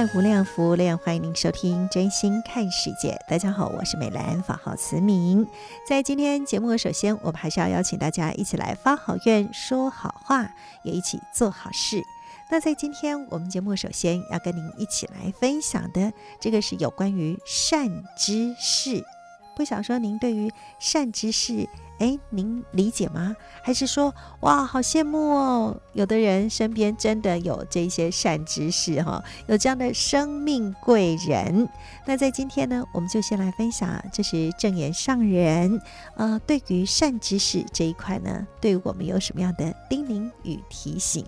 爱无量，福无量，欢迎您收听《真心看世界》。大家好，我是美兰，法号慈明。在今天节目，首先我们还是要邀请大家一起来发好愿、说好话，也一起做好事。那在今天我们节目，首先要跟您一起来分享的，这个是有关于善知识。不想说您对于善知识。哎，您理解吗？还是说，哇，好羡慕哦！有的人身边真的有这些善知识哈，有这样的生命贵人。那在今天呢，我们就先来分享，这是正言上人，呃，对于善知识这一块呢，对我们有什么样的叮咛与提醒？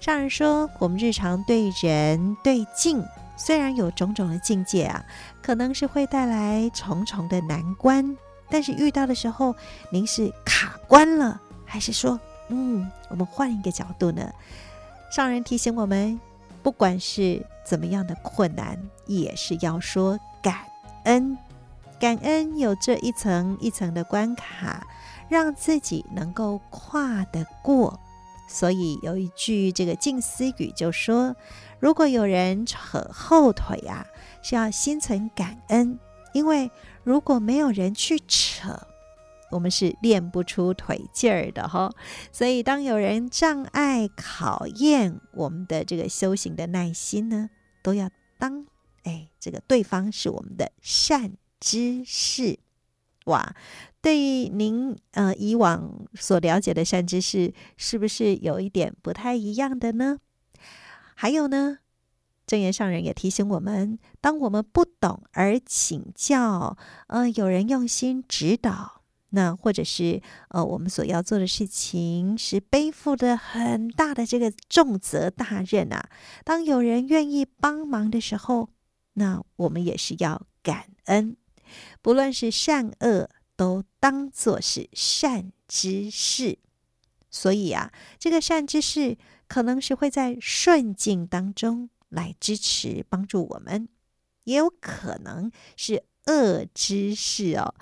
上人说，我们日常对人对境，虽然有种种的境界啊，可能是会带来重重的难关。但是遇到的时候，您是卡关了，还是说，嗯，我们换一个角度呢？上人提醒我们，不管是怎么样的困难，也是要说感恩。感恩有这一层一层的关卡，让自己能够跨得过。所以有一句这个静思语就说：如果有人扯后腿啊，是要心存感恩。因为如果没有人去扯，我们是练不出腿劲儿的哈。所以，当有人障碍、考验我们的这个修行的耐心呢，都要当哎，这个对方是我们的善知识哇。对于您呃以往所了解的善知识，是不是有一点不太一样的呢？还有呢？正言上人也提醒我们：当我们不懂而请教，呃，有人用心指导，那或者是呃，我们所要做的事情是背负着很大的这个重责大任啊。当有人愿意帮忙的时候，那我们也是要感恩，不论是善恶，都当作是善之事。所以啊，这个善之事可能是会在顺境当中。来支持帮助我们，也有可能是恶知识哦。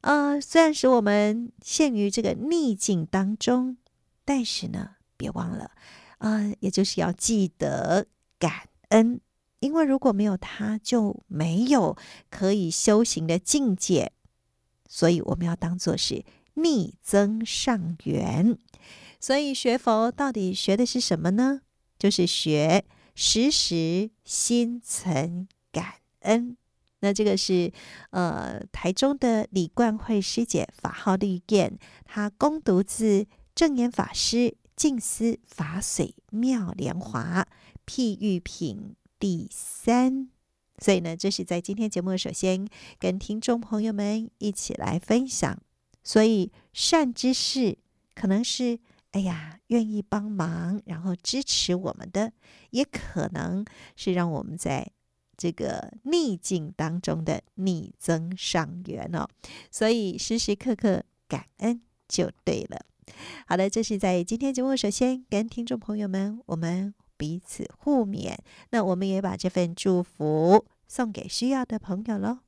呃，虽然使我们陷于这个逆境当中，但是呢，别忘了，呃，也就是要记得感恩，因为如果没有他，就没有可以修行的境界。所以我们要当做是逆增上缘。所以学佛到底学的是什么呢？就是学。时时心存感恩，那这个是呃台中的李冠慧师姐法号绿燕，她恭读自证言法师静思法水妙莲华譬喻品第三，所以呢，这是在今天节目首先跟听众朋友们一起来分享，所以善知识可能是。哎呀，愿意帮忙，然后支持我们的，也可能是让我们在这个逆境当中的逆增上缘哦。所以时时刻刻感恩就对了。好的，这是在今天节目首先跟听众朋友们，我们彼此互勉。那我们也把这份祝福送给需要的朋友喽。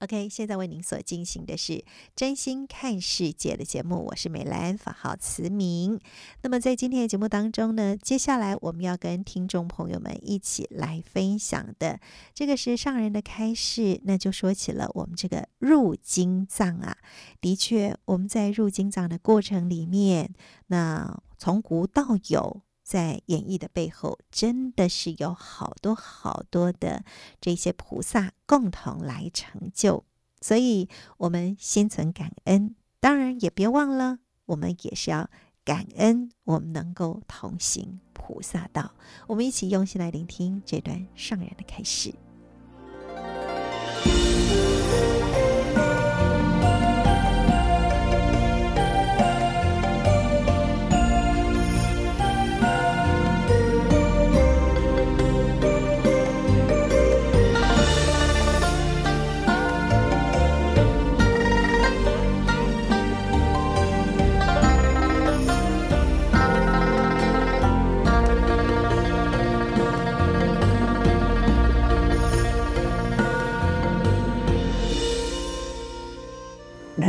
OK，现在为您所进行的是《真心看世界》的节目，我是美兰，法号慈明。那么在今天的节目当中呢，接下来我们要跟听众朋友们一起来分享的，这个是上人的开示，那就说起了我们这个入经藏啊。的确，我们在入经藏的过程里面，那从无到有。在演绎的背后，真的是有好多好多的这些菩萨共同来成就。所以，我们心存感恩，当然也别忘了，我们也是要感恩，我们能够同行菩萨道。我们一起用心来聆听这段上人的开示。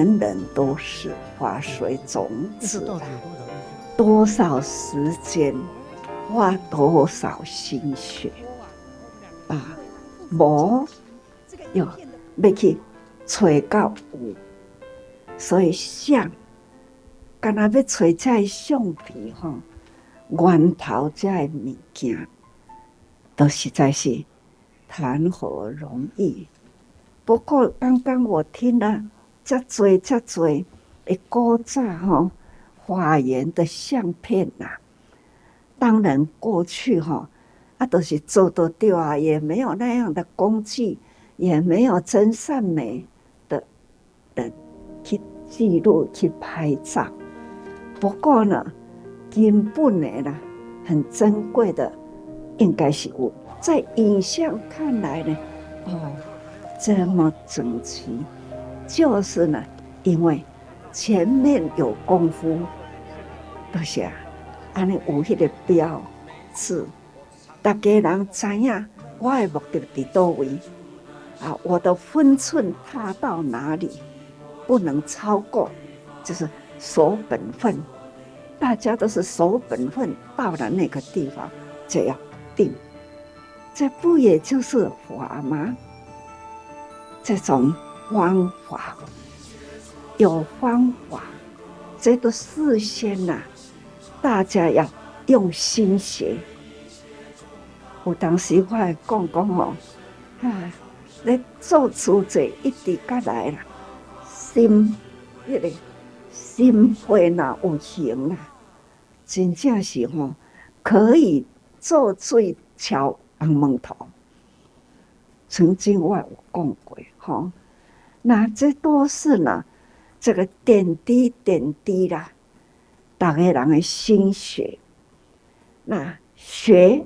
人人都是化水种子，多少时间，花多少心血，啊，无要要去找到有，所以像，干那要找这橡皮哈，源头这物件，都实在是谈何容易。不过刚刚我听了。遮济遮济诶，古早吼化缘的相片呐、当然过去吼啊都是做得到啊，也没有那样的工具，也没有真善美的人去记录去拍照。不过呢，根本的啦，很珍贵的，应该是有，在影像看来呢，哦，这么整齐。就是呢，因为前面有功夫，都是啊，安尼有迄个标志，大家人知影我的目的伫叨位啊，我的分寸踏到哪里，不能超过，就是守本分。大家都是守本分，到了那个地方就要定，这不也就是法吗？这种。方法有方法，这个事先呐、啊，大家要用心学。有当时我还讲讲哦，啊，你做出这一滴过来啦，心那个心会呐有形啊？真正是吼，可以做最巧红门头。曾经我有讲过吼。那这都是呢，这个点滴点滴啦，大家人的心血，那血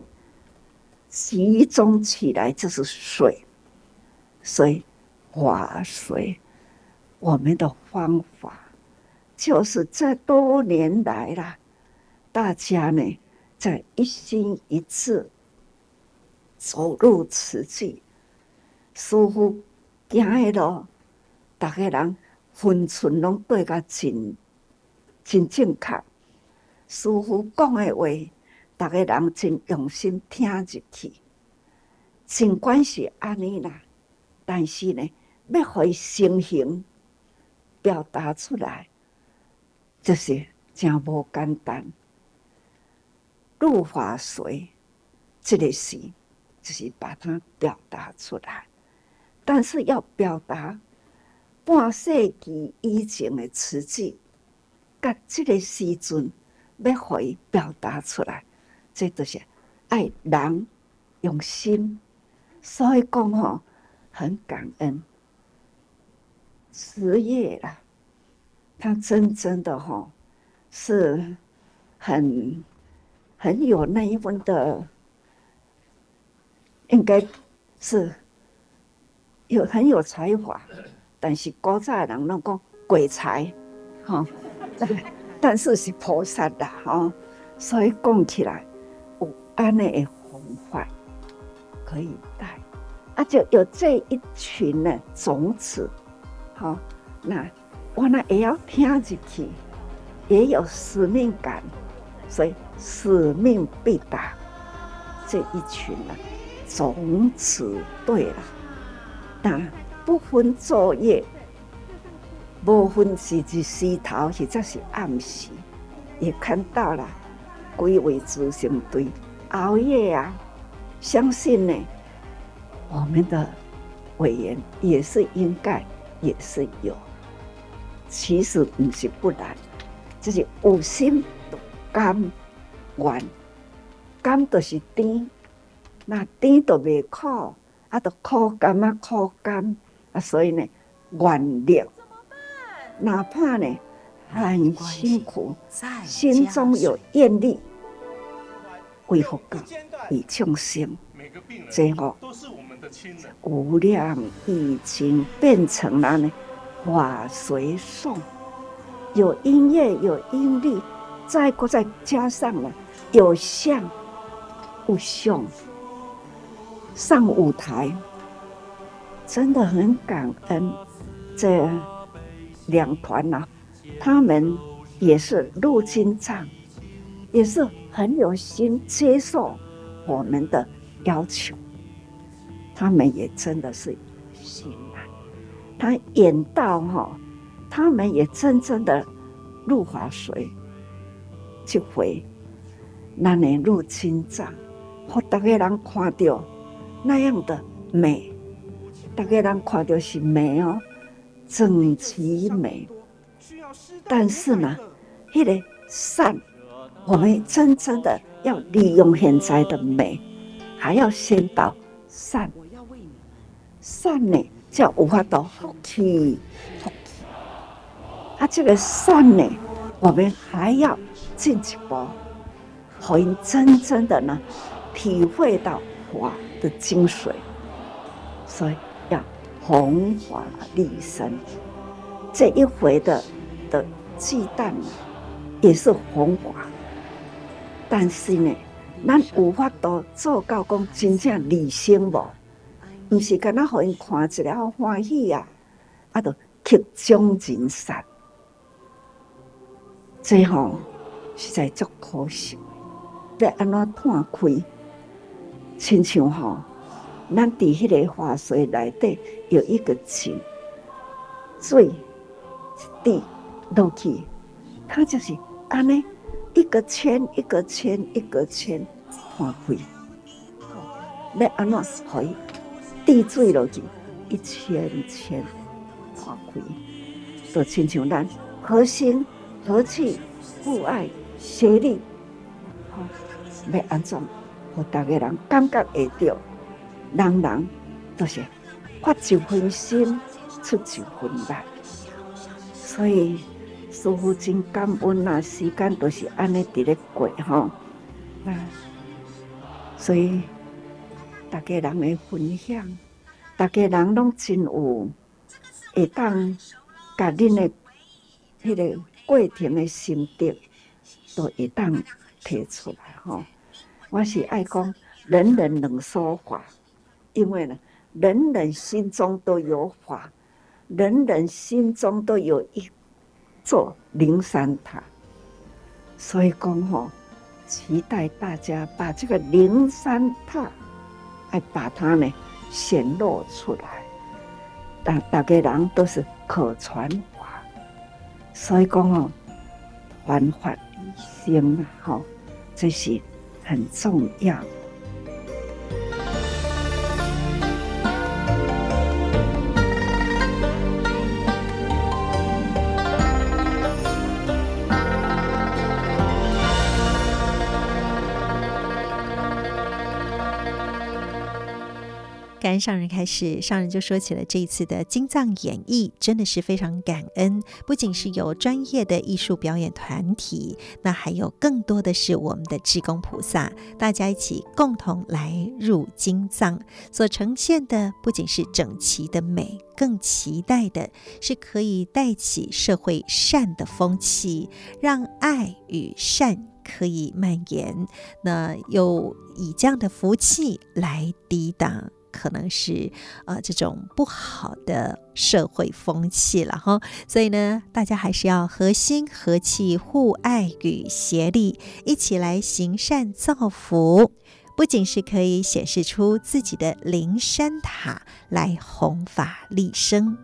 集中起来就是水，所以化水，我们的方法就是这多年来啦，大家呢在一心一志走入慈济，似乎行的路。大家人分寸拢对个真真正确，师父讲的话，大家人真用心听入去。尽管是安尼啦，但是呢，要会成形表达出来，就是真无简单。入法水，这个是就是把它表达出来，但是要表达。半世纪以前的词句，甲这个时阵要可以表达出来，这都是爱人用心，所以讲吼很感恩。慈叶啦，他真正的吼是很很有那一份的，应该是有很有才华。但是古早的人拢讲鬼才，哈，但是是菩萨的哈，所以讲起来有安尼的风范可以带，啊，就有这一群的种子，好，那我那也要听进去，也有使命感，所以使命必达。这一群的种子对了，那。不分昼夜，不分是日时头，或者是暗时，也看到了归位执行队，熬夜啊，相信呢，我们的委员也是应该，也是有。其实不是不然，就是有心甘愿，甘就是甜，那甜都未苦，啊，都苦甘啊苦甘啊，所以呢，愿力，哪怕呢很辛苦，心中有愿力，为佛教，为众生，最后无量已经变成了呢。法随颂，有音乐，有音律，再过再加上了有相，有相，上舞台，真的很感恩这两团呐，他们也是入经藏，也是很有心接受我们的要求，他们也真的是心。他演到哈，他们也真正的入华水去回，那年入经藏，和大家人看到那样的美，大家人看到是美哦，整齐美。但是呢，那个善，我们真正的要利用现在的美，还要先到善，善呢？叫无法到福气，福气。啊，这个善呢，我们还要进一步，可以真正的呢，体会到法的精髓。所以弘法利生，这一回的的忌惮也是弘法，但是呢，咱无法度做到讲真正利生无。不是干那互因看一了欢喜啊，啊，都曲终人散，最后实在足可惜。要安怎断开？亲像吼，咱伫迄个花水内底有一个井，水滴落去，它就是安尼一个圈一个圈一个圈断开。要安怎可以？滴水落去，一圈圈化开，就亲像咱和心和气、互爱协力，要安怎，互大家人感觉会到，人人都是发一分心，出一分力。所以师父真感恩啊，时间都是安尼伫咧过吼，啊，所以。大家人的分享，大家人拢真有会当甲恁的迄个过程的心得，都会当提出来吼。我是爱讲人人能说法，因为呢，人人心中都有法，人人心中都有一座灵山塔，所以讲吼，期待大家把这个灵山塔。来把它呢显露出来，但大家人都是可传法，所以讲哦，传法利生啊，好，这是很重要。感恩上人开始，上人就说起了这一次的金藏演绎，真的是非常感恩。不仅是有专业的艺术表演团体，那还有更多的是我们的志工菩萨，大家一起共同来入金藏，所呈现的不仅是整齐的美，更期待的是可以带起社会善的风气，让爱与善可以蔓延，那又以这样的福气来抵挡。可能是呃这种不好的社会风气了哈，所以呢，大家还是要和心和气、互爱与协力，一起来行善造福。不仅是可以显示出自己的灵山塔来弘法利生，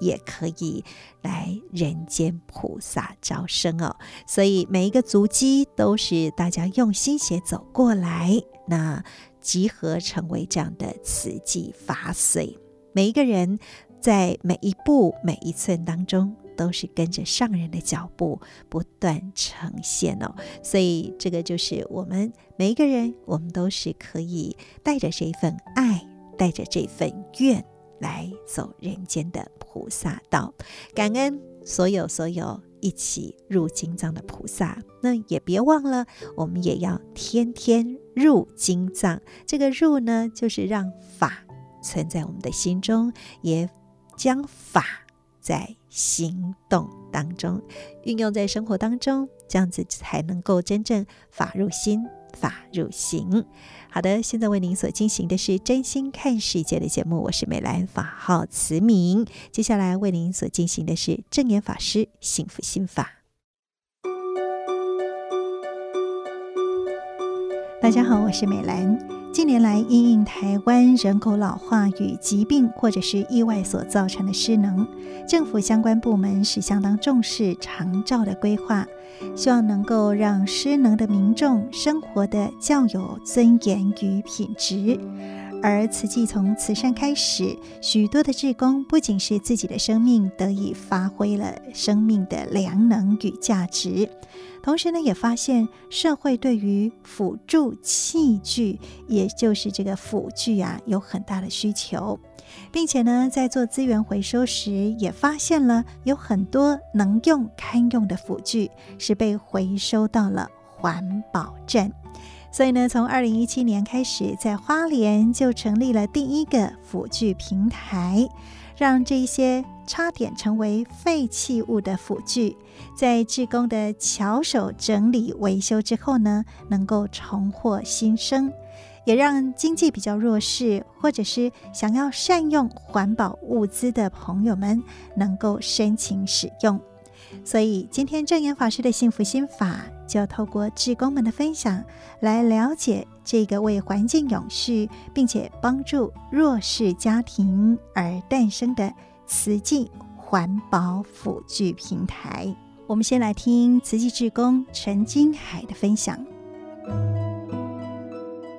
也可以来人间菩萨招生哦。所以每一个足迹都是大家用心血走过来，那集合成为这样的慈济法髓。每一个人在每一步每一寸当中，都是跟着上人的脚步不断呈现哦，所以这个就是我们每一个人，我们都是可以带着这份爱，带着这份愿来走人间的菩萨道。感恩所有所有一起入经藏的菩萨，那也别忘了，我们也要天天入经藏。这个入呢，就是让法存在我们的心中，也将法。在行动当中，运用在生活当中，这样子才能够真正法入心，法入行。好的，现在为您所进行的是真心看世界的节目，我是美兰，法号慈明。接下来为您所进行的是正言法师幸福心法。大家好，我是美兰。近年来，因应台湾人口老化与疾病或者是意外所造成的失能，政府相关部门是相当重视长照的规划，希望能够让失能的民众生活的较有尊严与品质。而慈济从慈善开始，许多的志工不仅是自己的生命得以发挥了生命的良能与价值。同时呢，也发现社会对于辅助器具，也就是这个辅具啊，有很大的需求，并且呢，在做资源回收时，也发现了有很多能用堪用的辅具是被回收到了环保站。所以呢，从二零一七年开始，在花莲就成立了第一个辅具平台。让这些差点成为废弃物的辅具，在志工的巧手整理维修之后呢，能够重获新生，也让经济比较弱势或者是想要善用环保物资的朋友们能够申请使用。所以，今天证严法师的幸福心法，就透过志工们的分享，来了解这个为环境永续，并且帮助弱势家庭而诞生的慈济环保辅具平台。我们先来听慈济志工陈金海的分享。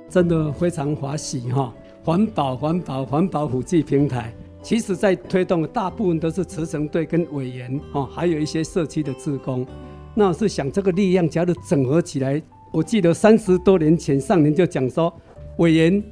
真的非常欢喜哈！环保环保环保辅具平台。其实，在推动的大部分都是慈诚队跟委员哦，还有一些社区的志工。那我是想，这个力量假如整合起来，我记得三十多年前上人就讲说，委员、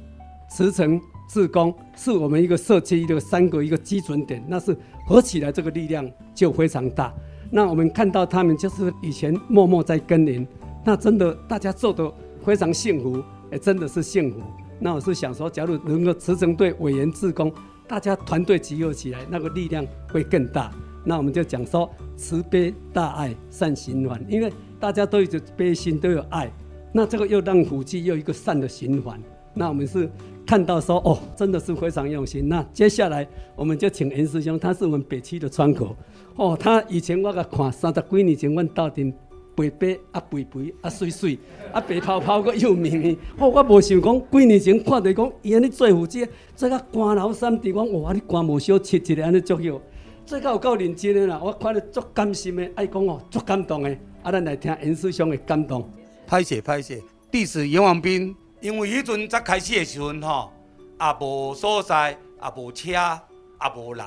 慈诚、志工是我们一个社区的三个一个基准点。那是合起来，这个力量就非常大。那我们看到他们就是以前默默在耕耘，那真的大家做得非常幸福，也真的是幸福。那我是想说，假如能够慈诚队委员、志工。大家团队集合起来，那个力量会更大。那我们就讲说，慈悲大爱善循环，因为大家都有悲心，都有爱，那这个又让福气又一个善的循环。那我们是看到说，哦，真的是非常用心。那接下来我们就请严师兄，他是我们北区的窗口。哦，他以前我个看三十几年前，我到底。白白啊，肥肥啊，水水啊，白泡泡个又绵绵。哦，我无想讲，几年前看到讲，伊安尼做辅具，做甲肝老三地讲，哇，你肝无小切一个安尼足有，做甲有够认真的啦。我看着足甘心的，爱讲哦，足感动的。啊，咱来听严师兄的感动。歹势歹势，弟子严王斌，因为迄阵才开始的时阵吼，也无所在，也无车，也无人，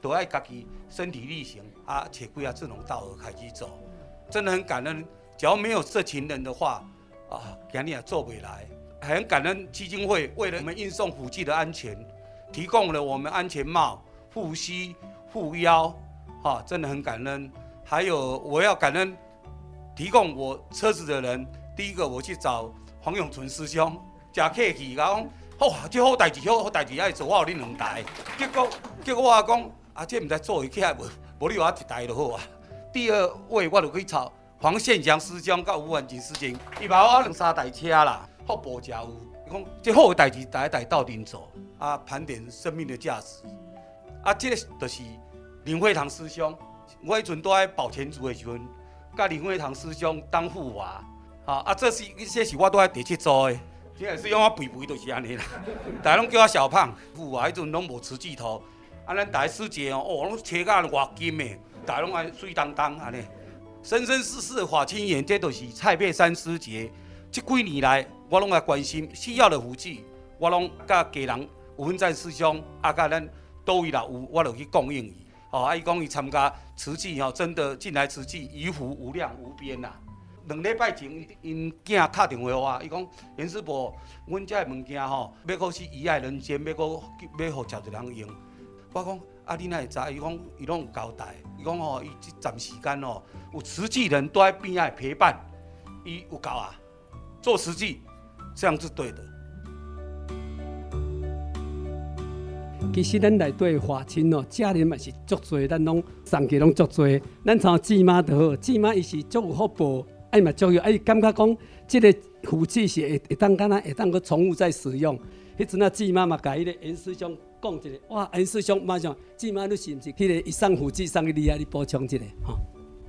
都爱家己身体力行啊，找几啊志同道合开始做。真的很感恩，只要没有这群人的话，啊，今天也做不来。很感恩基金会为了我们运送辅具的安全，提供了我们安全帽、护膝、护腰，哈、真的很感恩。还有我要感恩提供我车子的人，第一个我去找黄永存师兄，假客气，然后讲，哇，这好代志，好好代志，爱做我有你两台。结果结果我讲，啊，这唔知做会起来无，无你话一台就好啊。第二位我就去炒黄宪祥师兄、甲吴万锦师兄，伊把我两三台车啦，福报真有。伊讲这好个代志，代代斗阵做，啊，盘点生命的价值。啊，这个就是林惠堂师兄，我迄阵都在保全组的时阵，甲林惠堂师兄当护法。啊，啊，这是一些是我都在第七组的，现在是用我肥肥就是安尼啦，大家拢叫我小胖。护法迄阵拢无持镜头，啊，咱大师姐哦，哦，拢切甲外金的，大拢爱水当当安尼。生生世世的法亲缘，这都是蔡佩珊师姐。这几年来，我拢爱关心需要的福气，我拢甲家人有分赞师兄，啊，甲咱倒位啦有，我就去供应伊。哦，啊，伊讲伊参加慈济吼，真的进来慈济，余福无量无边呐。两礼拜前，因囝打电话我，伊讲严师伯，阮遮的物件吼，要搁是遗爱人间，要搁要互侪一人用。我讲啊，你哪会知？伊讲伊拢有交代，伊讲吼，伊即阵时间哦，有慈济人都在边仔陪伴，伊有够啊，做慈济，这样是对的。其实咱内底华清哦，家人嘛是足多，咱拢送去拢足多。咱像姊妈就好，姊妈伊是足有福报，哎嘛足有，哎感觉讲，即个福气是会会当敢若会当个重复再使用。迄阵啊，姊妈嘛甲迄个严师兄讲一个，哇，严师兄马上，姊妈你是毋是迄个一送福气送给你啊？你补充一个哈。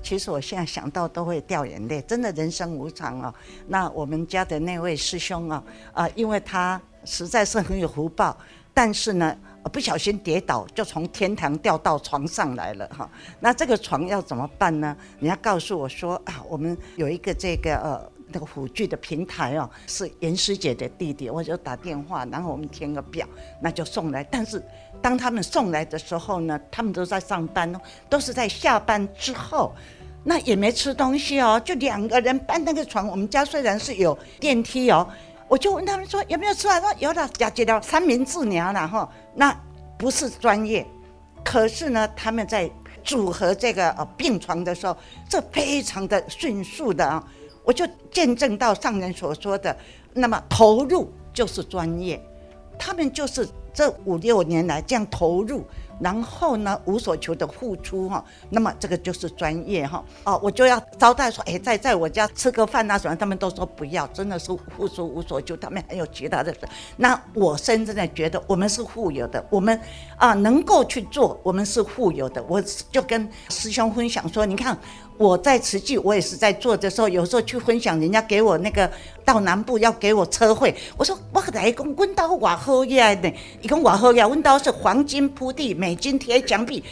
其实我现在想到都会掉眼泪，真的人生无常哦。那我们家的那位师兄啊，啊，因为他实在是很有福报，但是呢。不小心跌倒，就从天堂掉到床上来了哈。那这个床要怎么办呢？人家告诉我说啊，我们有一个这个呃那个辅具的平台哦，是严师姐的弟弟，我就打电话，然后我们填个表，那就送来。但是当他们送来的时候呢，他们都在上班哦，都是在下班之后，那也没吃东西哦，就两个人搬那个床。我们家虽然是有电梯哦。我就问他们说有没有吃完？说有了，解决了三明治娘了哈。那不是专业，可是呢，他们在组合这个呃病床的时候，这非常的迅速的啊。我就见证到上人所说的，那么投入就是专业，他们就是这五六年来这样投入。然后呢，无所求的付出哈，那么这个就是专业哈。哦，我就要招待说，哎，在在我家吃个饭啊什么，他们都说不要，真的是付出无所求，他们还有其他的事。那我深深的觉得，我们是富有的，我们啊能够去做，我们是富有的。我就跟师兄分享说，你看。我在慈济，我也是在做的时候，有时候去分享，人家给我那个到南部要给我车费，我说我来讲，阮兜偌好呀呢，伊讲偌好呀，阮兜是黄金铺地，美金贴墙壁，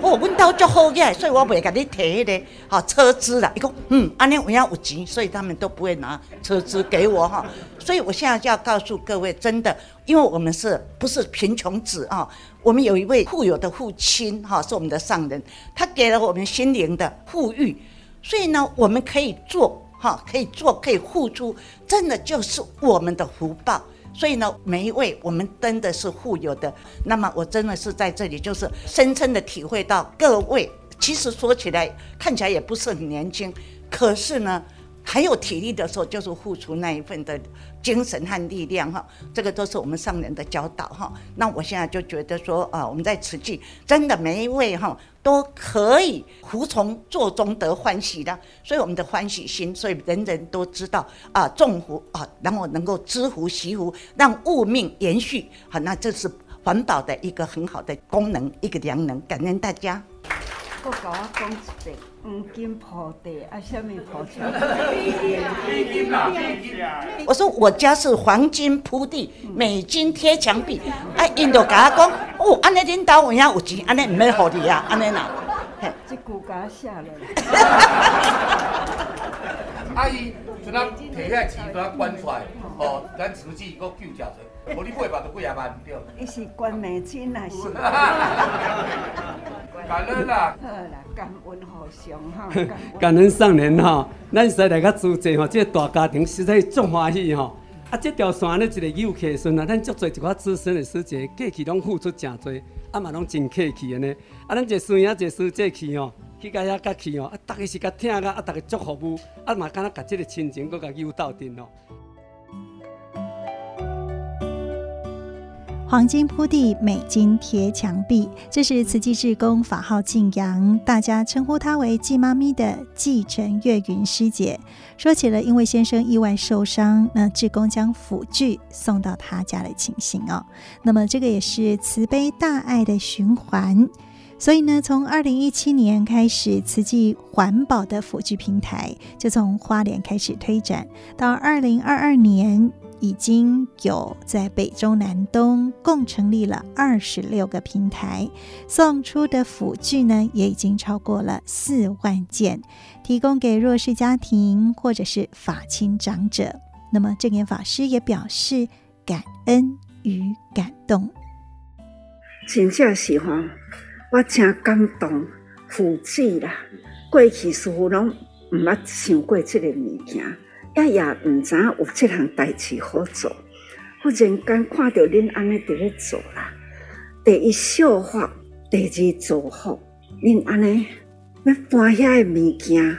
哦，阮兜就好呀，所以我袂甲你提迄个好车资啦。伊讲嗯，安尼有影有钱，所以他们都不会拿车资给我哈。所以我现在就要告诉各位，真的，因为我们是不是贫穷子啊？我们有一位富有的父亲，哈，是我们的上人，他给了我们心灵的富裕，所以呢，我们可以做，哈，可以做，可以付出，真的就是我们的福报。所以呢，每一位我们真的是富有的。那么我真的是在这里，就是深深的体会到，各位其实说起来看起来也不是很年轻，可是呢。还有体力的时候，就是付出那一份的精神和力量哈，这个都是我们上人的教导哈。那我现在就觉得说啊，我们在慈济真的每一位哈都可以服从做中得欢喜的，所以我们的欢喜心，所以人人都知道啊，种福啊，然后能够知福惜福，让物命延续，好，那这是环保的一个很好的功能，一个良能，感恩大家。我跟我讲一遍，黄金铺地啊？我说我家是黄金铺地，美金贴墙壁。啊，因就甲我讲，哦，安尼领导有影有钱，安尼唔免互你啊，安尼呐。这句甲我写了。阿姨，就那摕遐钱都要关出来，哦，咱慈济个救家者。我你八百都几啊万对。伊是关美金还是？感恩啦！好啦，感恩互相哈。感恩上人哈，咱实在来个组织吼，这个大家庭实在足欢喜吼。啊，即条线咧，一个游客顺啊，咱足济一寡资深的师姐，过去拢付出诚多，啊嘛拢真客气的呢。啊，咱一个师兄，一个师姐去吼，去甲遐甲去吼，啊，大家是甲听个，啊，大家足服务，啊嘛，敢若甲即个亲情搁甲有斗阵哦。黄金铺地，美金贴墙壁。这是慈济志工法号静阳，大家称呼她为“季妈咪”的季陈月云师姐，说起了因为先生意外受伤，那志工将辅具送到她家的情形哦。那么这个也是慈悲大爱的循环。所以呢，从二零一七年开始，慈济环保的辅具平台就从花莲开始推展，到二零二二年。已经有在北中南东共成立了二十六个平台，送出的辅具呢也已经超过了四万件，提供给弱势家庭或者是法亲长者。那么证严法师也表示感恩与感动，真正喜欢，我真感动，辅具啦，过去似乎拢唔捌想过这个物件。也也毋知影有这项代志好做，忽然间看到恁安尼伫咧做啦。第一效法，第二祝福，恁安尼要搬遐个物件，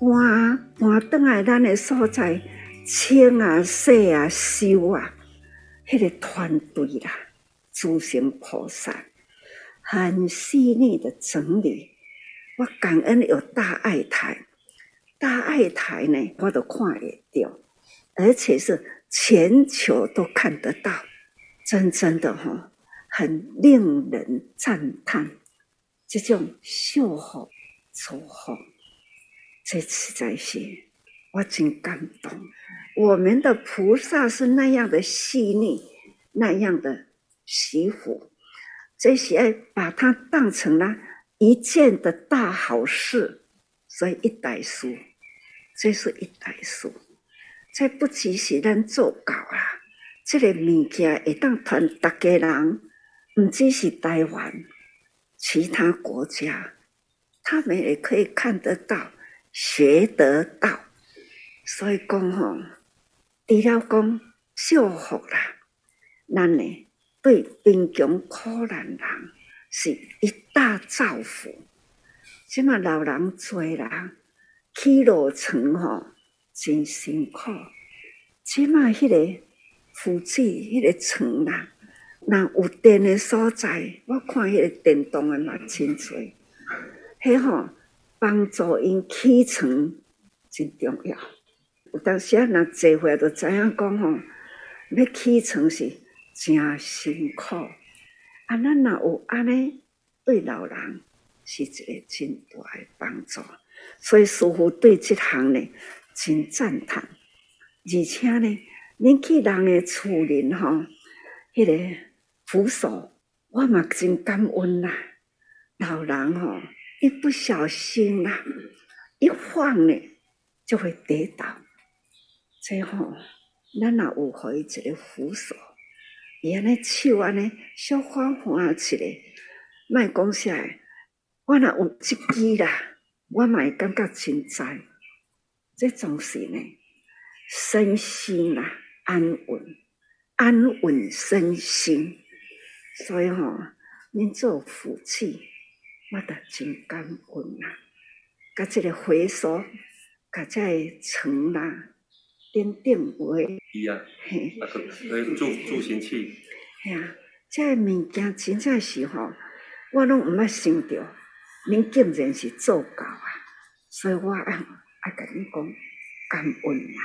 搬搬转来咱个所在，清啊、洗啊、收啊，迄、那个团队啦，诸行菩萨很细腻的整理。我感恩有大爱台。大爱台呢，我都看得到，而且是全球都看得到，真正的哈，很令人赞叹。这种修好、做好，这次在是我真感动。我们的菩萨是那样的细腻，那样的惜福，这些把它当成了一件的大好事，所以一代书。这是一代书，这不只是咱做到啊！这个物件会当传大家人，不只是台湾，其他国家，他们也可以看得到、学得到。所以讲吼，除了讲祝福啦，咱呢对贫穷苦难人是一大造福。即嘛老人多啦。起落床吼真辛苦，起码迄个扶持迄个床啦，那有电的所在，我看迄个电动的嘛真多，迄吼帮助因起床真重要。有当时啊，若坐回来就知影讲吼，要起床是真辛苦。啊，咱若有安尼对老人是一个真大的帮助。所以师父对这行呢真赞叹，而且呢，恁去人的厝里吼，迄个扶手，我嘛真感恩啦。老人吼，一不小心呐，一晃呢就会跌倒。最后，咱若有互伊一个扶手，伊安尼手安尼小缓缓起来，莫讲啥，我若有一支啦。我嘛会感觉真在，这种是呢，身心啊安稳，安稳身心。所以吼、哦，恁做福气，我得真感恩啊。甲这个回收，甲这个床啦，等等位。伊啊，嘿，啊助助行器。嘿啊，这个物件真正是吼，我拢毋捌想到。您竟然是做到啊！所以我爱爱跟恁讲感恩啊！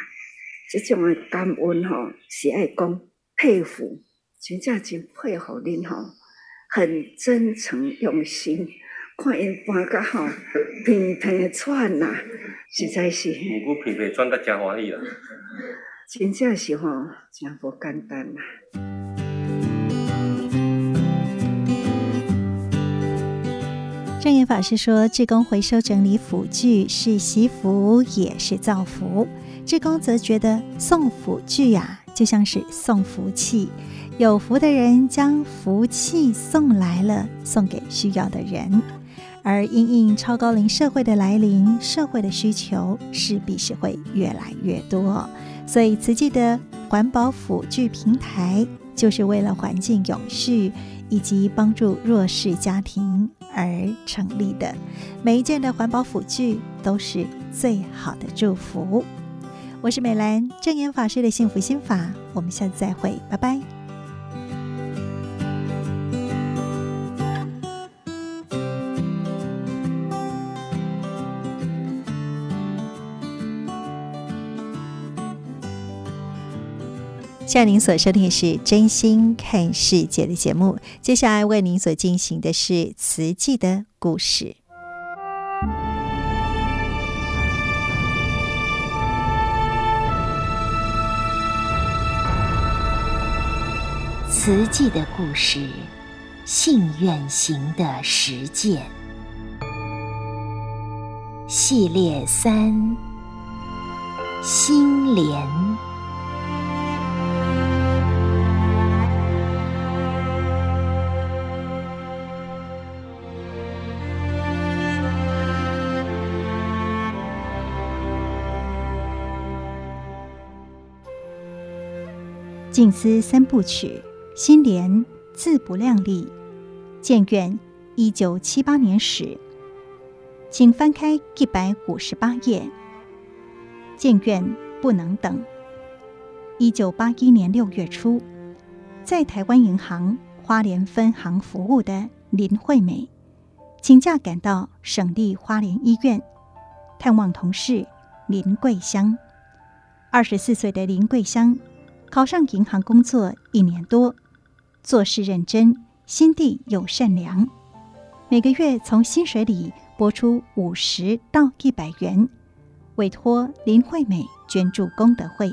这种的感恩吼，是爱讲佩服，真正真佩服恁吼，很真诚用心，看因搬甲吼平平喘呐，实在是。我平平喘得真欢喜啦！真正是吼，真不简单呐。证严法师说：“志工回收整理辅具是惜福，也是造福。志工则觉得送辅具呀，就像是送福气，有福的人将福气送来了，送给需要的人。而因应超高龄社会的来临，社会的需求势必是会越来越多。所以，慈济的环保辅具平台，就是为了环境永续以及帮助弱势家庭。”而成立的每一件的环保辅具都是最好的祝福。我是美兰，正言法师的幸福心法，我们下次再会，拜拜。现在您所收听的是《真心看世界》的节目，接下来为您所进行的是慈济的故事。慈济的故事，信愿行的实践系列三：心莲。静思三部曲，心莲自不量力。建院一九七八年始，请翻开一百五十八页。建院不能等。一九八一年六月初，在台湾银行花莲分行服务的林惠美，请假赶到省立花莲医院探望同事林桂香。二十四岁的林桂香。考上银行工作一年多，做事认真，心地又善良。每个月从薪水里拨出五十到一百元，委托林惠美捐助功德会。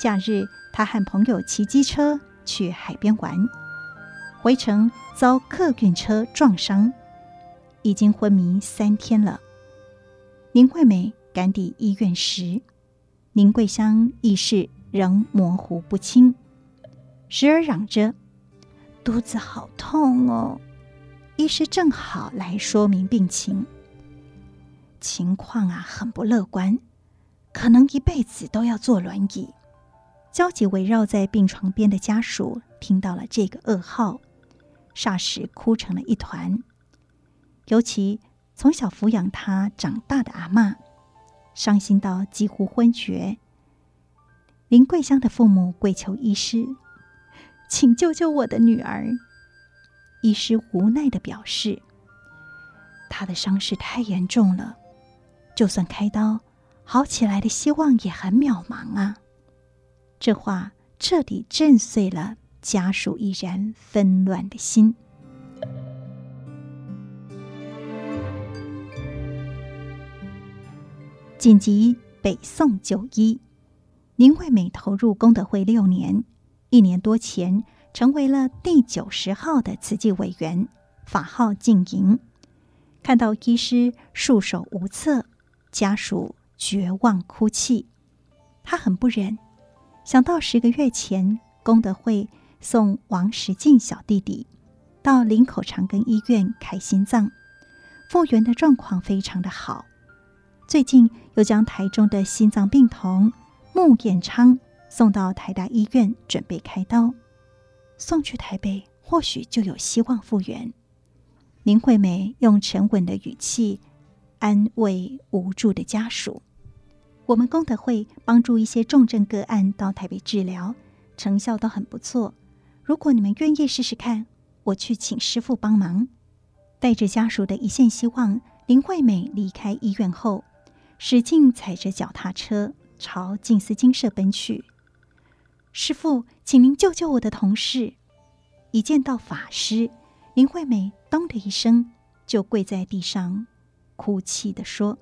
假日，他和朋友骑机车去海边玩，回程遭客运车撞伤，已经昏迷三天了。林惠美赶抵医院时，林桂香意识仍模糊不清，时而嚷着：“肚子好痛哦！”医师正好来说明病情，情况啊很不乐观，可能一辈子都要坐轮椅。焦急围绕在病床边的家属听到了这个噩耗，霎时哭成了一团。尤其从小抚养他长大的阿嬷，伤心到几乎昏厥。林桂香的父母跪求医师，请救救我的女儿。医师无奈地表示，她的伤势太严重了，就算开刀，好起来的希望也很渺茫啊。这话彻底震碎了家属已然纷乱的心。紧急北宋就医。林惠美投入功德会六年，一年多前成为了第九十号的慈济委员，法号静莹。看到医师束手无策，家属绝望哭泣，他很不忍。想到十个月前功德会送王石进小弟弟到林口长庚医院开心脏，复原的状况非常的好。最近又将台中的心脏病童。穆彦昌送到台大医院准备开刀，送去台北或许就有希望复原。林惠美用沉稳的语气安慰无助的家属：“我们功德会帮助一些重症个案到台北治疗，成效都很不错。如果你们愿意试试看，我去请师傅帮忙。”带着家属的一线希望，林惠美离开医院后，使劲踩着脚踏车。朝静思精舍奔去，师父，请您救救我的同事。一见到法师，林惠美咚的一声就跪在地上，哭泣地说：“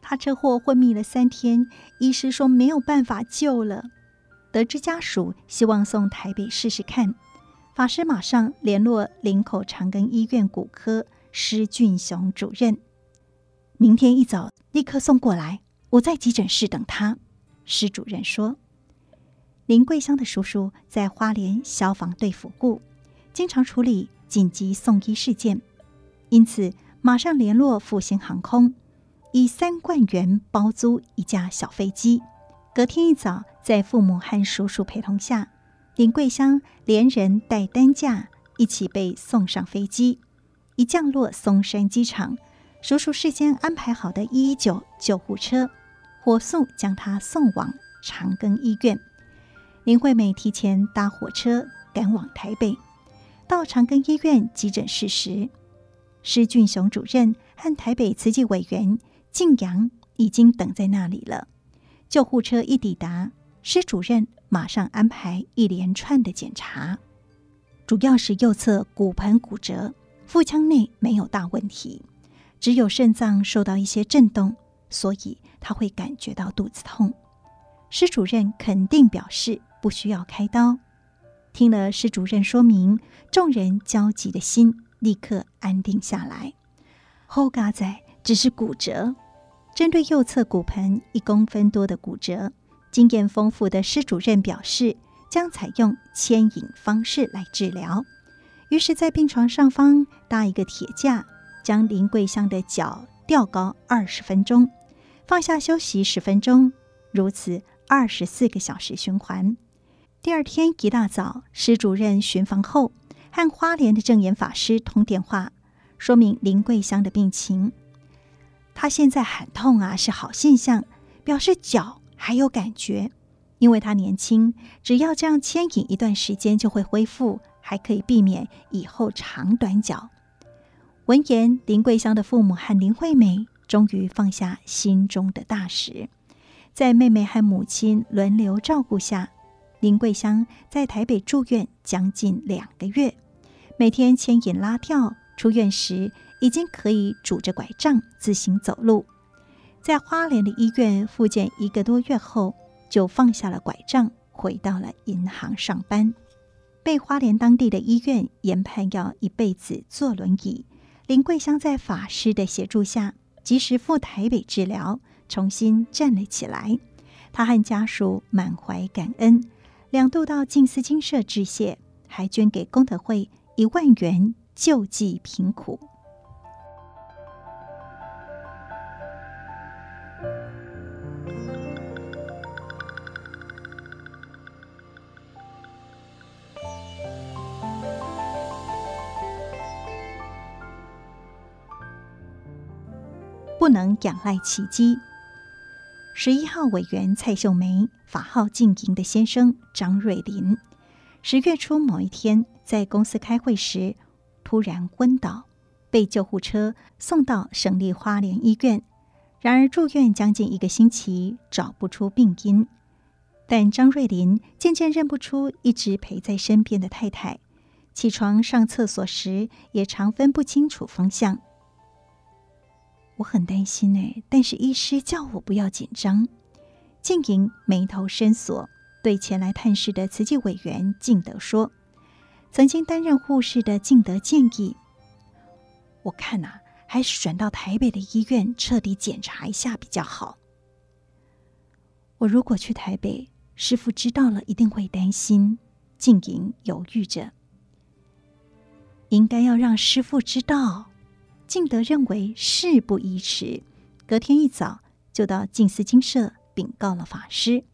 他车祸昏迷了三天，医师说没有办法救了。”得知家属希望送台北试试看，法师马上联络林口长庚医院骨科施俊雄主任，明天一早立刻送过来，我在急诊室等他。施主任说：“林桂香的叔叔在花莲消防队服务，经常处理紧急送医事件，因此马上联络复兴航空，以三万元包租一架小飞机。隔天一早，在父母和叔叔陪同下，林桂香连人带担架一起被送上飞机。一降落松山机场，叔叔事先安排好的一一九救护车。”火速将他送往长庚医院。林惠美提前搭火车赶往台北，到长庚医院急诊室时，施俊雄主任和台北慈济委员静阳已经等在那里了。救护车一抵达，施主任马上安排一连串的检查，主要是右侧骨盆骨折，腹腔内没有大问题，只有肾脏受到一些震动。所以他会感觉到肚子痛，施主任肯定表示不需要开刀。听了施主任说明，众人焦急的心立刻安定下来。后嘎仔只是骨折，针对右侧骨盆一公分多的骨折，经验丰富的施主任表示，将采用牵引方式来治疗。于是，在病床上方搭一个铁架，将林桂香的脚吊高二十分钟，放下休息十分钟，如此二十四个小时循环。第二天一大早，施主任巡房后，和花莲的证严法师通电话，说明林桂香的病情。他现在喊痛啊是好现象，表示脚还有感觉，因为他年轻，只要这样牵引一段时间就会恢复，还可以避免以后长短脚。闻言，林桂香的父母和林惠美终于放下心中的大石，在妹妹和母亲轮流照顾下。林桂香在台北住院将近两个月，每天牵引拉吊，出院时已经可以拄着拐杖自行走路。在花莲的医院复健一个多月后，就放下了拐杖，回到了银行上班。被花莲当地的医院研判要一辈子坐轮椅，林桂香在法师的协助下，及时赴台北治疗，重新站了起来。他和家属满怀感恩。两度到静思精舍致谢，还捐给功德会一万元救济贫苦。不能仰赖奇迹。十一号委员蔡秀梅，法号静莹的先生张瑞林，十月初某一天在公司开会时突然昏倒，被救护车送到省立花莲医院。然而住院将近一个星期，找不出病因。但张瑞林渐渐认不出一直陪在身边的太太，起床上厕所时也常分不清楚方向。我很担心哎，但是医师叫我不要紧张。静莹眉头深锁，对前来探视的慈济委员敬德说：“曾经担任护士的敬德建议，我看呐、还是转到台北的医院彻底检查一下比较好。我如果去台北，师父知道了一定会担心。”静莹犹豫着，应该要让师父知道。敬德认为事不宜迟，隔天一早就到静思精舍禀告了法师。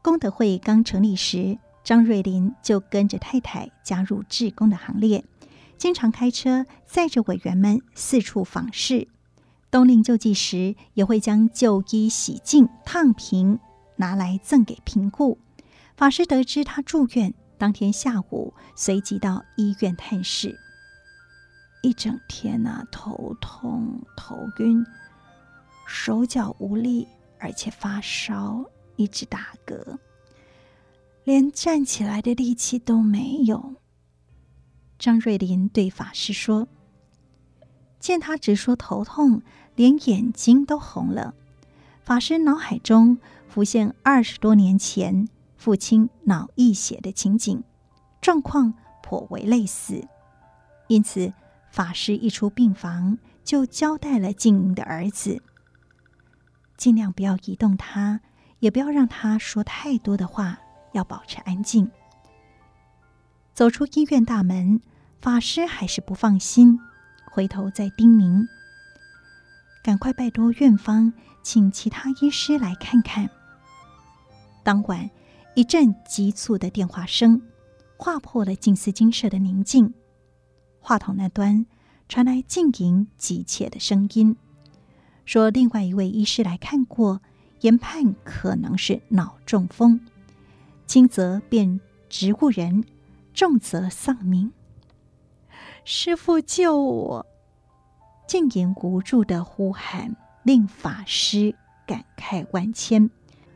功德会刚成立时，张瑞林就跟着太太加入志工的行列，经常开车载着委员们四处访视。冬令救济时，也会将旧衣洗净烫平，拿来赠给贫户。法师得知他住院，当天下午随即到医院探视。一整天呐、啊，头痛、头晕，手脚无力，而且发烧，一直打嗝，连站起来的力气都没有。张瑞林对法师说：“见他直说头痛，连眼睛都红了。”法师脑海中浮现二十多年前父亲脑溢血的情景，状况颇为类似，因此。法师一出病房，就交代了静莹的儿子，尽量不要移动他，也不要让他说太多的话，要保持安静。走出医院大门，法师还是不放心，回头再叮咛：“赶快拜托院方，请其他医师来看看。”当晚，一阵急促的电话声划破了静思精舍的宁静。话筒那端传来静莹急切的声音，说：“另外一位医师来看过，研判可能是脑中风，轻则变植物人，重则丧命。师傅救我！”静言无助的呼喊令法师感慨万千。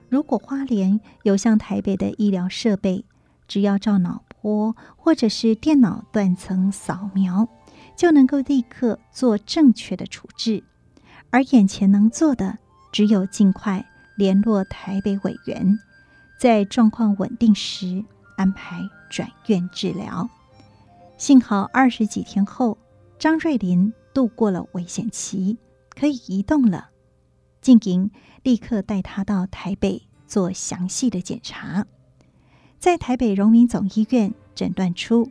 如果花莲有像台北的医疗设备，只要照脑。或者是电脑断层扫描，就能够立刻做正确的处置。而眼前能做的，只有尽快联络台北委员，在状况稳定时，安排转院治疗。幸好二十几天后，张瑞麟度过了危险期，可以移动了。静莹立刻带他到台北做详细的检查，在台北荣民总医院诊断出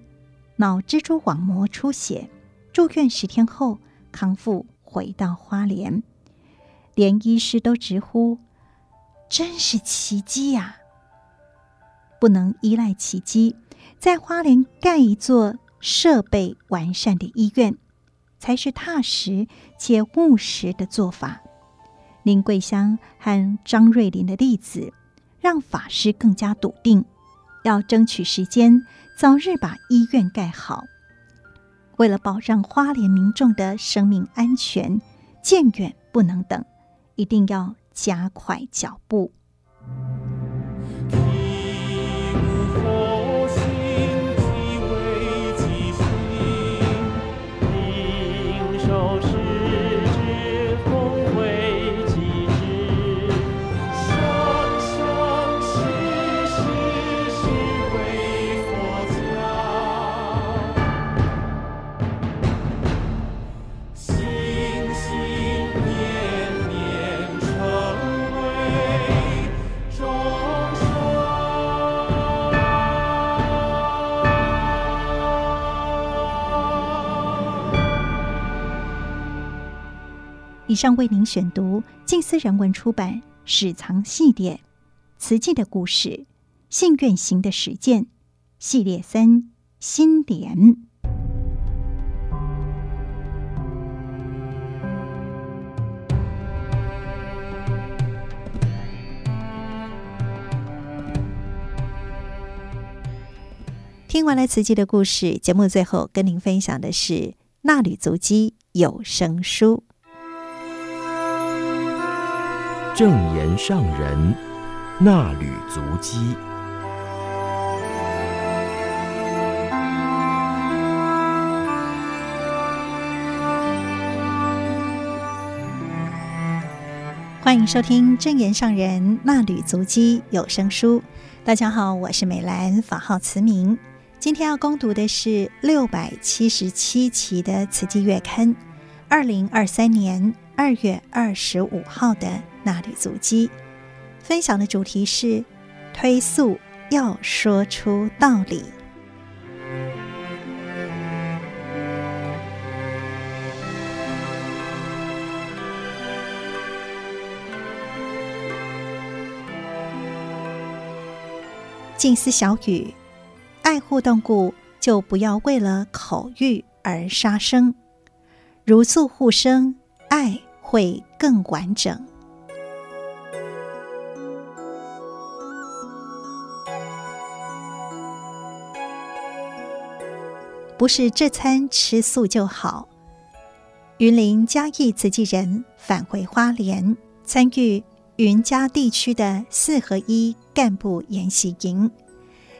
脑蜘蛛网膜出血，住院十天后康复，回到花莲，连医师都直呼：“真是奇迹呀！”不能依赖奇迹，在花莲盖一座设备完善的医院，才是踏实且务实的做法。林桂香和张瑞麟的例子，让法师更加笃定，要争取时间，早日把医院盖好。为了保障花莲民众的生命安全，渐远不能等，一定要加快脚步。以上为您选读静思人文出版《史藏系列》慈济的故事，信愿行的实践系列三新点。听完了慈济的故事，节目最后跟您分享的是《纳履足迹》有声书。正言上人那履足迹，欢迎收听正言上人那履足迹有声书。大家好，我是美兰，法号慈明。今天要攻读的是六百七十七期的《慈济月刊》，二零二三年二月二十五号的。衲履足迹，分享的主题是推素要说出道理。静思小语：爱护动物，就不要为了口欲而杀生，如素护生，爱会更完整。不是这餐吃素就好。云林嘉义慈济人返回花莲，参与云嘉地区的四合一干部研习营。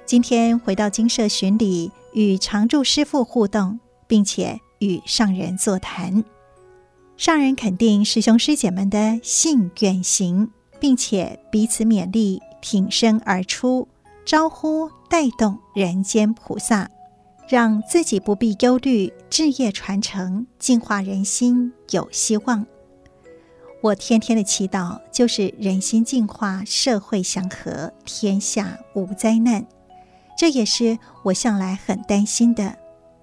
今天回到精舍巡礼，与常住师父互动，并且与上人座谈。上人肯定师兄师姐们的信愿行，并且彼此勉励，挺身而出，招呼带动人间菩萨。让自己不必忧虑，置业传承，净化人心有希望。我天天的祈祷就是人心净化，社会祥和，天下无灾难。这也是我向来很担心的。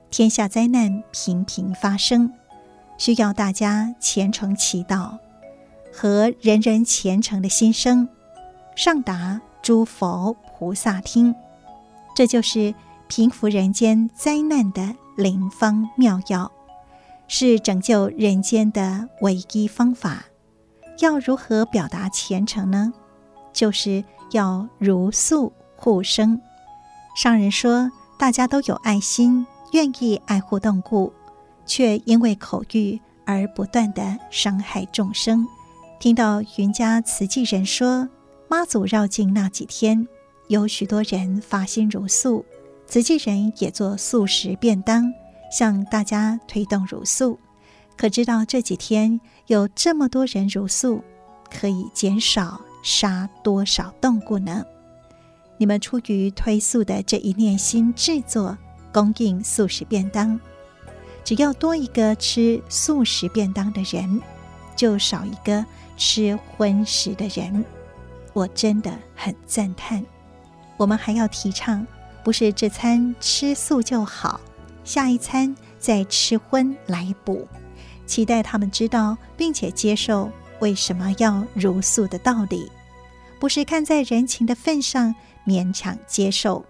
天下灾难频频发生，需要大家虔诚祈祷，和人人虔诚的心声上达诸佛菩萨听。这就是。平伏人间灾难的灵方妙药，是拯救人间的唯一方法。要如何表达虔诚呢？就是要如素护生。上人说，大家都有爱心，愿意爱护动物，却因为口欲而不断地伤害众生。听到云家慈济人说，妈祖绕境那几天，有许多人发心茹素。慈济人也做素食便当，向大家推动茹素。可知道这几天有这么多人茹素，可以减少杀多少动物呢？你们出于推素的这一念心制作供应素食便当。只要多一个吃素食便当的人，就少一个吃荤食的人。我真的很赞叹。我们还要提倡，不是这餐吃素就好，下一餐再吃荤来补。期待他们知道并且接受为什么要茹素的道理，不是看在人情的份上勉强接受。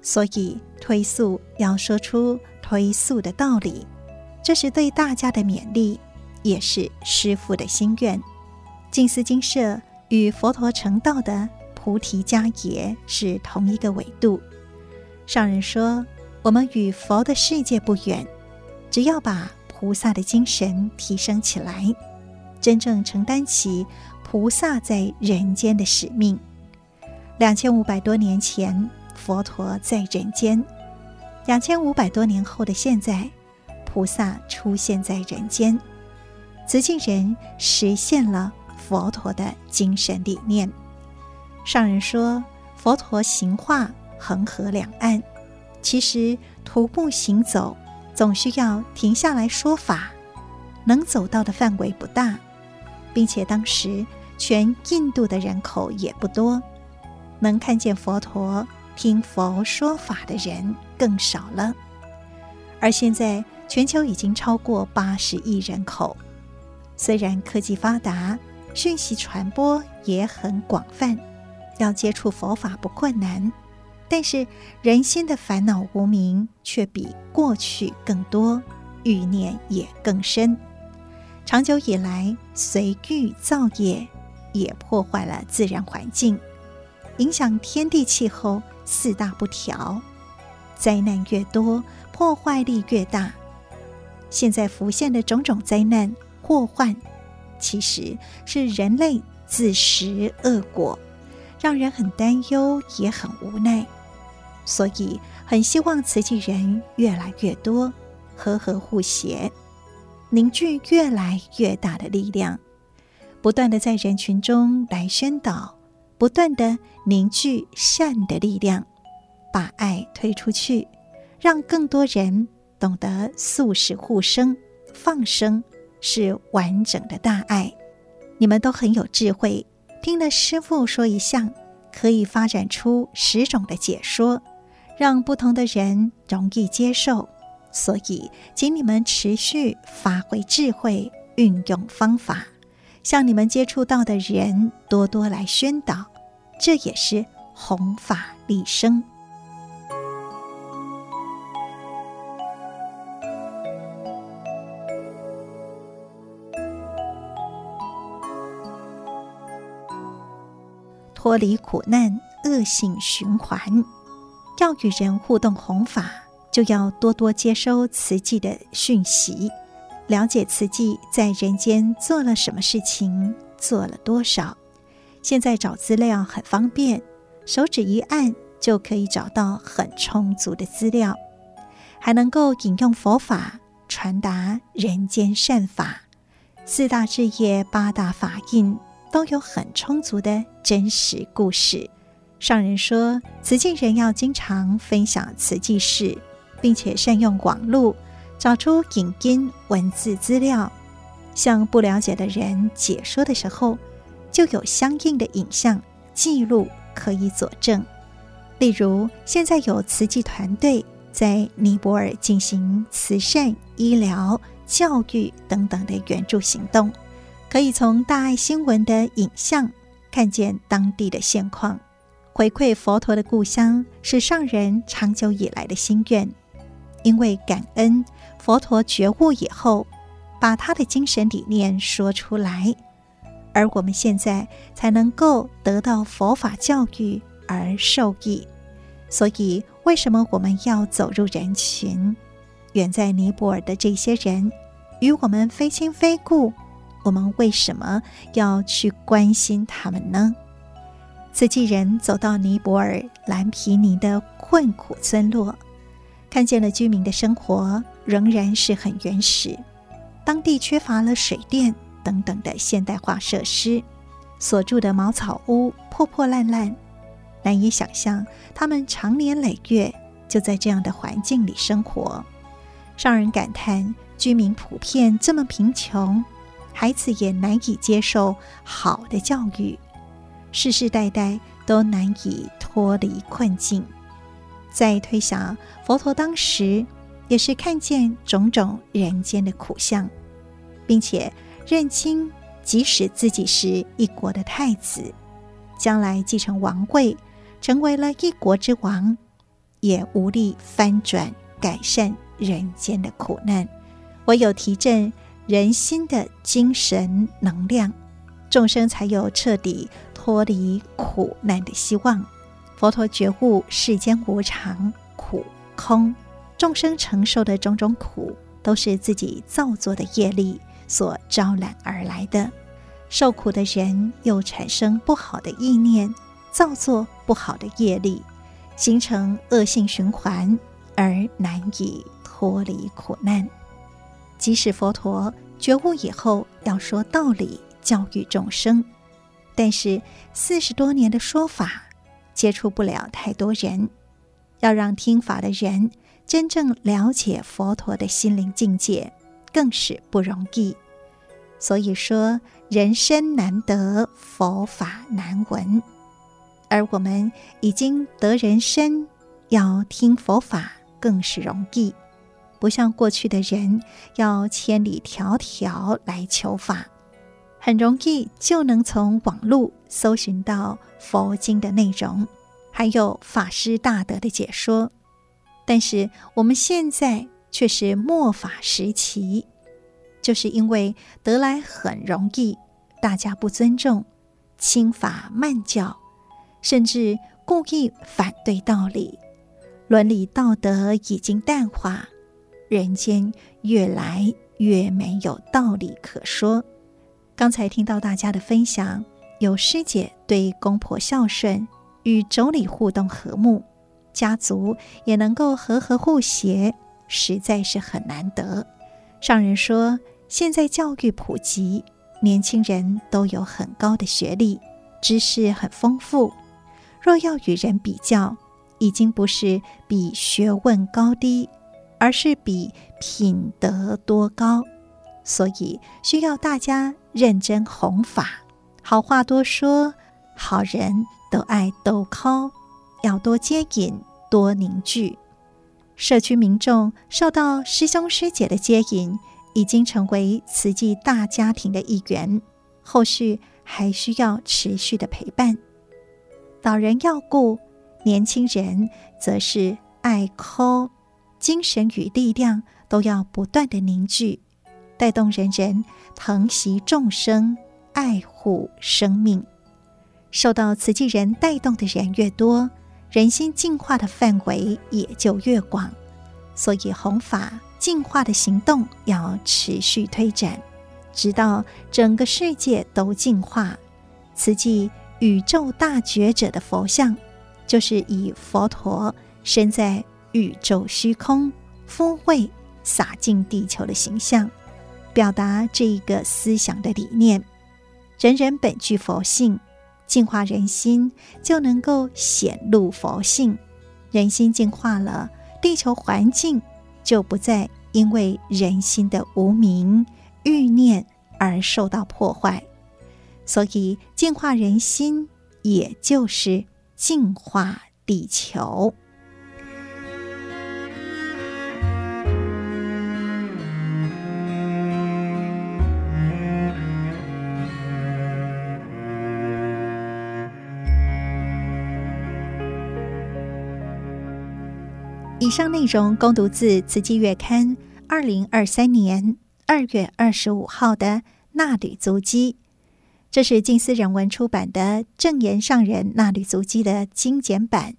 所以推素要说出推素的道理。这是对大家的勉励，也是师父的心愿。静思精舍与佛陀成道的菩提迦耶是同一个纬度。上人说，我们与佛的世界不远，只要把菩萨的精神提升起来，真正承担起菩萨在人间的使命。两千五百多年前，佛陀在人间；两千五百多年后的现在。菩萨出现在人间，慈济人实现了佛陀的精神理念。上人说，佛陀行化恒河两岸，其实徒步行走总需要停下来说法，能走到的范围不大，并且当时全印度的人口也不多，能看见佛陀、听佛说法的人更少了。而现在，全球已经超过八十亿人口，虽然科技发达，讯息传播也很广泛，要接触佛法不困难，但是人心的烦恼无明却比过去更多，欲念也更深。长久以来，随欲造业也破坏了自然环境，影响天地气候四大不调，灾难越多，破坏力越大。现在浮现的种种灾难祸患，其实是人类自食恶果，让人很担忧，也很无奈。所以，很希望慈济人越来越多，和和互协，凝聚越来越大的力量，不断地在人群中来宣导，不断地凝聚善的力量，把爱推出去，让更多人。懂得素食护生、放生是完整的大爱，你们都很有智慧。听了师父说一项，可以发展出十种的解说，让不同的人容易接受。所以，请你们持续发挥智慧，运用方法，向你们接触到的人多多来宣导，这也是弘法利生。脱离苦难恶性循环，要与人互动弘法，就要多多接收慈济的讯息，了解慈济在人间做了什么事情，做了多少。现在找资料很方便，手指一按就可以找到很充足的资料，还能够引用佛法传达人间善法，四大志业、八大法印。都有很充足的真实故事。上人说，慈济人要经常分享慈济事，并且善用网络，找出影音文字资料，向不了解的人解说的时候，就有相应的影像记录可以佐证。例如，现在有慈济团队在尼泊尔进行慈善、医疗、教育等等的援助行动。可以从大爱新闻的影像看见当地的现况，回馈佛陀的故乡是上人长久以来的心愿。因为感恩佛陀觉悟以后，把他的精神理念说出来，而我们现在才能够得到佛法教育而受益。所以，为什么我们要走入人群？远在尼泊尔的这些人，与我们非亲非故。我们为什么要去关心他们呢？慈济人走到尼泊尔蓝毗尼的困苦村落，看见了居民的生活仍然是很原始，当地缺乏了水电等等的现代化设施，所住的茅草屋破破烂烂，难以想象他们长年累月就在这样的环境里生活，让人感叹居民普遍这么贫穷，孩子也难以接受好的教育，世世代代都难以脱离困境。再推想，佛陀当时也是看见种种人间的苦相，并且认清，即使自己是一国的太子，将来继承王位，成为了一国之王，也无力翻转改善人间的苦难。唯有提振人心的精神能量，众生才有彻底脱离苦难的希望。佛陀觉悟世间无常、苦、空，众生承受的种种苦，都是自己造作的业力所招揽而来的。受苦的人又产生不好的意念，造作不好的业力，形成恶性循环，而难以脱离苦难。即使佛陀觉悟以后要说道理、教育众生，但是四十多年的说法，接触不了太多人，要让听法的人真正了解佛陀的心灵境界，更是不容易。所以说，人身难得，佛法难闻。而我们已经得人身，要听佛法更是容易，不像过去的人要千里迢迢来求法。很容易就能从网络搜寻到佛经的内容，还有法师大德的解说。但是我们现在却是末法时期，就是因为得来很容易，大家不尊重，轻法慢教，甚至故意反对道理，伦理道德已经淡化，人间越来越没有道理可说。刚才听到大家的分享，有师姐对公婆孝顺，与妯娌互动和睦，家族也能够和和互协，实在是很难得。上人说，现在教育普及，年轻人都有很高的学历，知识很丰富。若要与人比较，已经不是比学问高低，而是比品德多高。所以需要大家认真弘法，好话多说，好人都爱逗考，要多接引，多凝聚。社区民众受到师兄师姐的接引，已经成为慈济大家庭的一员。后续还需要持续的陪伴。老人要顾，年轻人则是爱抠，精神与力量都要不断的凝聚。带动人人疼惜众生，爱护生命，受到慈济人带动的人越多，人心净化的范围也就越广。所以弘法净化的行动要持续推展，直到整个世界都净化。慈济宇宙大觉者的佛像，就是以佛陀身在宇宙虚空，福慧洒进地球的形象。表达这一个思想的理念，人人本具佛性，净化人心就能够显露佛性。人心净化了，地球环境就不再因为人心的无明欲念而受到破坏。所以，净化人心，也就是净化地球。上内容供读自《慈济月刊》二零二三年二月二十五号的《纳履足迹》，这是静思人文出版的正言上人《纳履足迹》的精简版。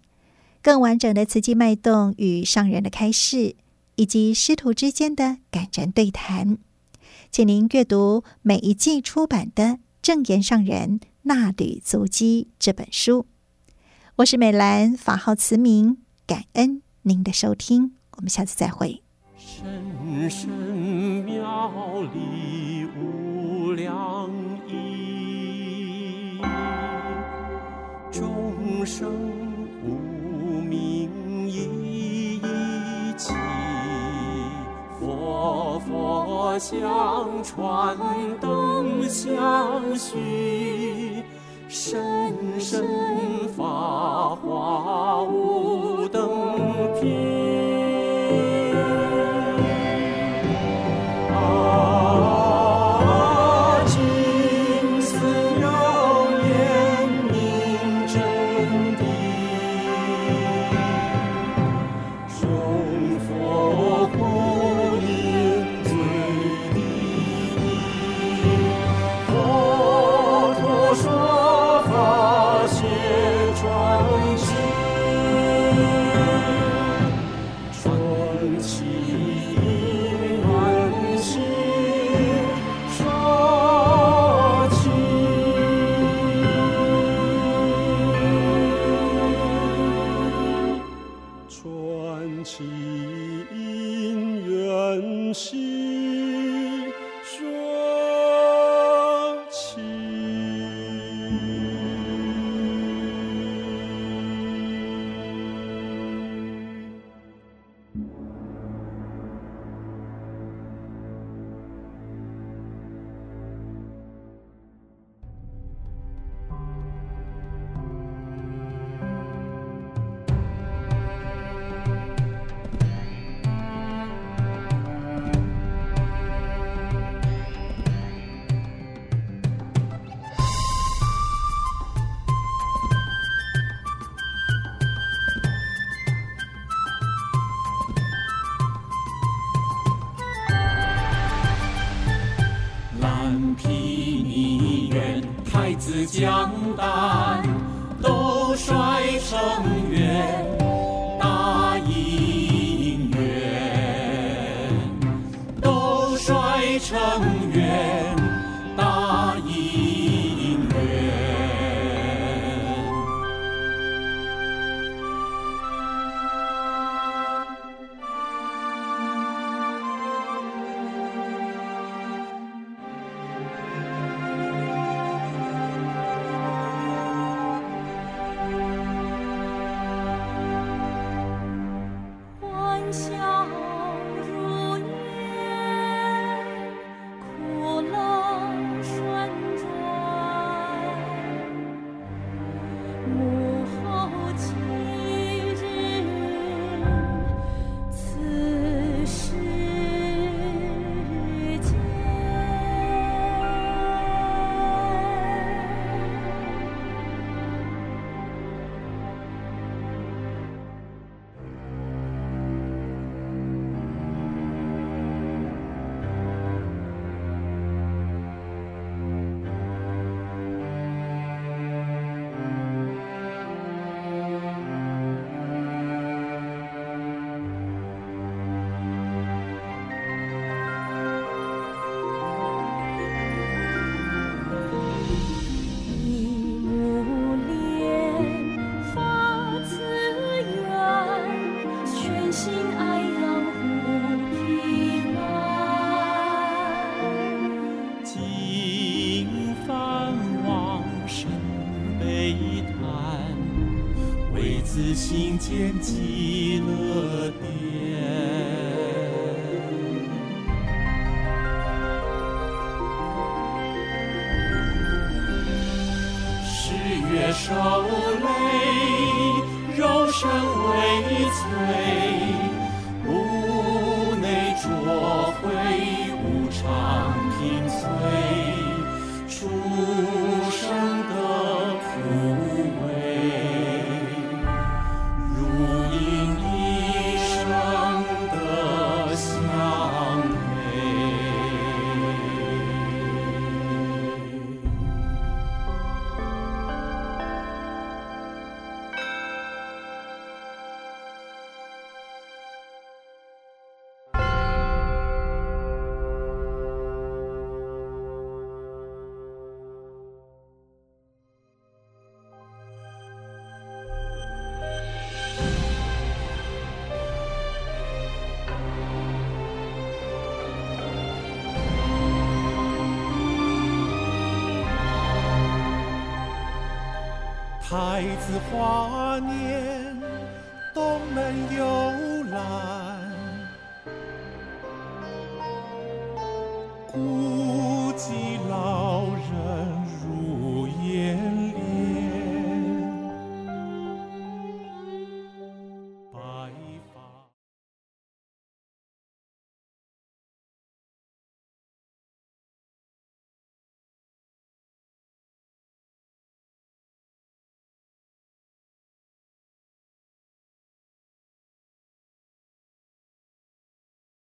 更完整的慈济脉动与上人的开示，以及师徒之间的感人对谈，请您阅读每一季出版的《正言上人纳履足迹》这本书。我是美兰，法号慈明，感恩。您的收听，我们下次再会。深深妙理无量义，众众生无名一起，佛佛相传，灯相续，深深法华无将丹都摔成圆为此心间极乐颠花，